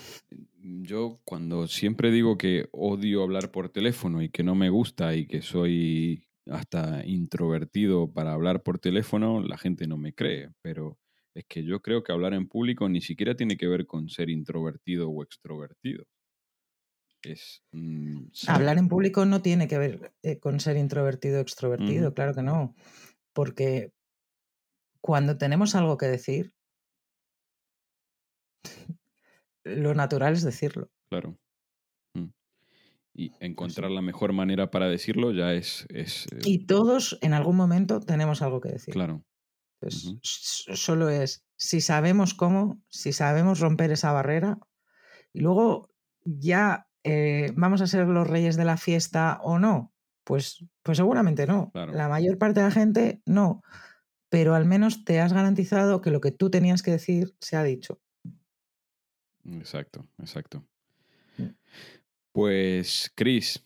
yo cuando siempre digo que odio hablar por teléfono y que no me gusta y que soy hasta introvertido para hablar por teléfono, la gente no me cree. Pero es que yo creo que hablar en público ni siquiera tiene que ver con ser introvertido o extrovertido. Es, mm, hablar en público no tiene que ver eh, con ser introvertido o extrovertido, claro que no. Porque cuando tenemos algo que decir, lo natural es decirlo. Claro. Mm. Y encontrar la mejor manera para decirlo ya es... es eh Y todos en algún momento tenemos algo que decir. Claro. Solo es, si sabemos cómo, si sabemos romper esa barrera, y luego ya eh, vamos a ser los reyes de la fiesta o no, pues, pues seguramente no. La mayor parte de la gente no, pero al menos te has garantizado que lo que tú tenías que decir se ha dicho. Exacto, exacto. Mm. Pues, Cris,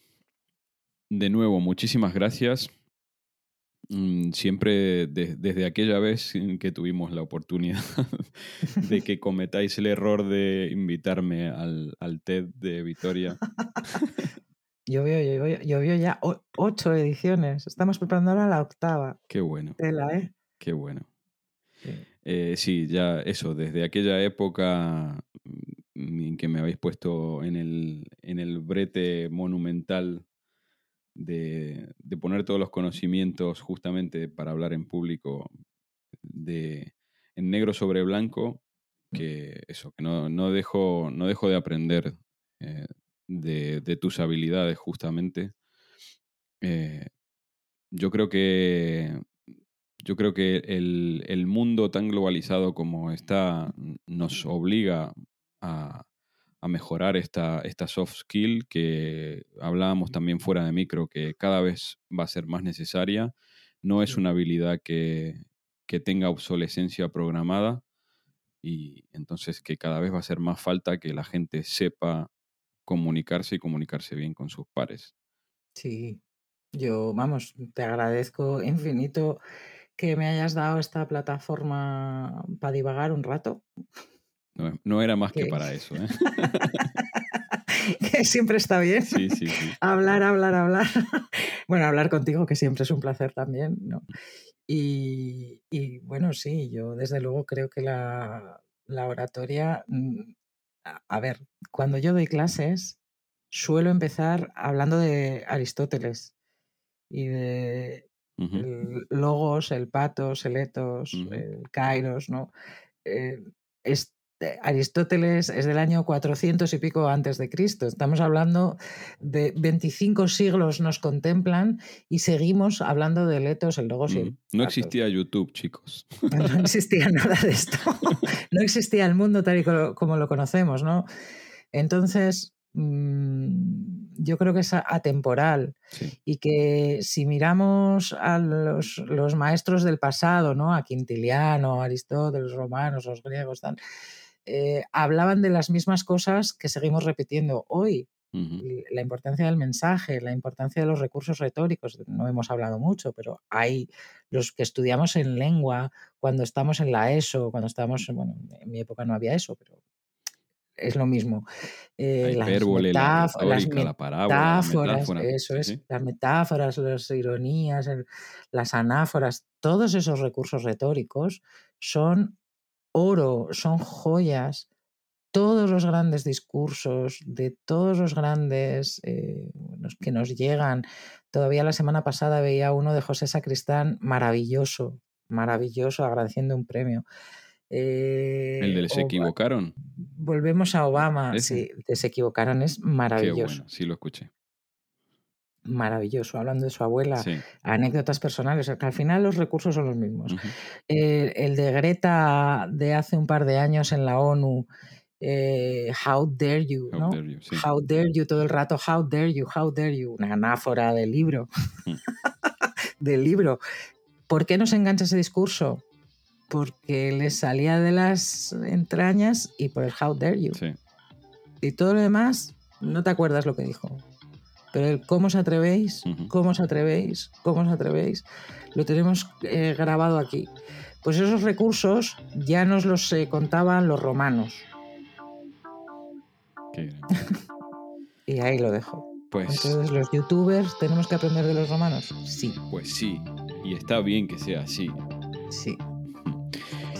de nuevo, muchísimas gracias Mm, siempre desde aquella vez que tuvimos la oportunidad de que cometáis el error de invitarme al, al TED de Vitoria. Llovió, llovió, ya ocho ediciones. Estamos preparando ahora la octava. Qué bueno. ¿eh? Qué bueno. Eh, sí. ya eso, desde aquella época en que me habéis puesto en el, en el brete monumental de, poner todos los conocimientos justamente para hablar en público de, en negro sobre blanco, que eso, que no, no, dejo, no dejo de aprender eh, de, tus habilidades justamente. Eh, yo creo que yo creo que el, el, mundo tan globalizado como está nos obliga a, a mejorar esta, esta soft skill que hablábamos también fuera de micro, que cada vez va a ser más necesaria. No es una habilidad que, que tenga obsolescencia programada y entonces que cada vez va a ser más falta que la gente sepa comunicarse y comunicarse bien con sus pares. Sí, yo, vamos, te agradezco infinito que me hayas dado esta plataforma para divagar un rato. No, era más que para eso. ¿eh? que siempre está bien. Sí, sí, hablar, hablar, hablar. bueno, hablar contigo, que siempre es un placer también, ¿no? Y, bueno, sí, yo desde luego creo que la, oratoria, mm, a, ver, cuando yo doy clases, suelo empezar hablando de Aristóteles y de logos, el patos, el etos, el kairos, ¿no? Eh, es, Aristóteles es del año 400 y pico antes de Cristo. Estamos hablando de 25 siglos nos contemplan y seguimos hablando de letos, el logos y No existía YouTube, chicos. No existía nada de esto. No existía el mundo tal y como lo conocemos, ¿no? Entonces, mm, yo creo que es atemporal y que si miramos a los, los, maestros del pasado, ¿no? a Quintiliano, Aristóteles, los romanos, los griegos, tal, eh, hablaban de las mismas cosas que seguimos repitiendo hoy. La importancia del mensaje, la importancia de los recursos retóricos, no hemos hablado mucho, pero hay los que estudiamos en lengua, cuando estamos en la ESO, cuando estamos, bueno, en mi época no había eso, pero es lo mismo. Eh, las, metáforas, la parábola, eso es, las metáforas, las ironías, las anáforas, todos esos recursos retóricos son oro, son joyas. Todos los grandes discursos de todos los grandes eh, que nos llegan. Todavía la semana pasada veía uno de José Sacristán maravilloso, maravilloso, agradeciendo un premio. ¿El de se equivocaron? Volvemos a Obama. Sí, se equivocaron es maravilloso. sí lo escuché. Maravilloso, hablando de su abuela, anécdotas personales, que al final los recursos son los mismos. el de Greta de hace un par de años en la ONU, eh, How dare you, ¿no? How dare you todo el rato, How dare you, How dare you, una anáfora del libro. Mm. del libro. ¿Por qué nos engancha ese discurso? porque le salía de las entrañas y por el How dare you. Y todo lo demás, no te acuerdas lo que dijo. Pero el cómo os atrevéis, cómo os atrevéis, cómo os atrevéis, lo tenemos eh, grabado aquí. Pues esos recursos ya nos los eh, contaban los romanos. y ahí lo dejo. Pues, Entonces, los youtubers tenemos que aprender de los romanos. Sí. Pues sí. Y está bien que sea así. Sí.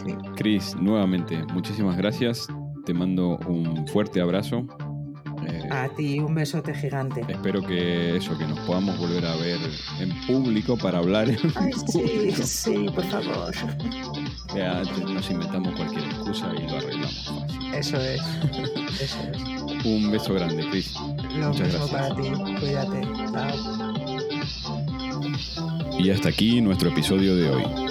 Cris, nuevamente, muchísimas gracias. Te mando un fuerte abrazo. Eh, a ti un besote gigante. Espero que eso, que nos podamos volver a ver en público para hablar. Ay, sí, sí, por favor. Ya, nos inventamos cualquier excusa y lo arreglamos fácil. Eso es. Eso es. Un beso grande, Cris. Lo Muchas mismo gracias. para ti. Cuídate. Chao. Y hasta aquí nuestro episodio de hoy.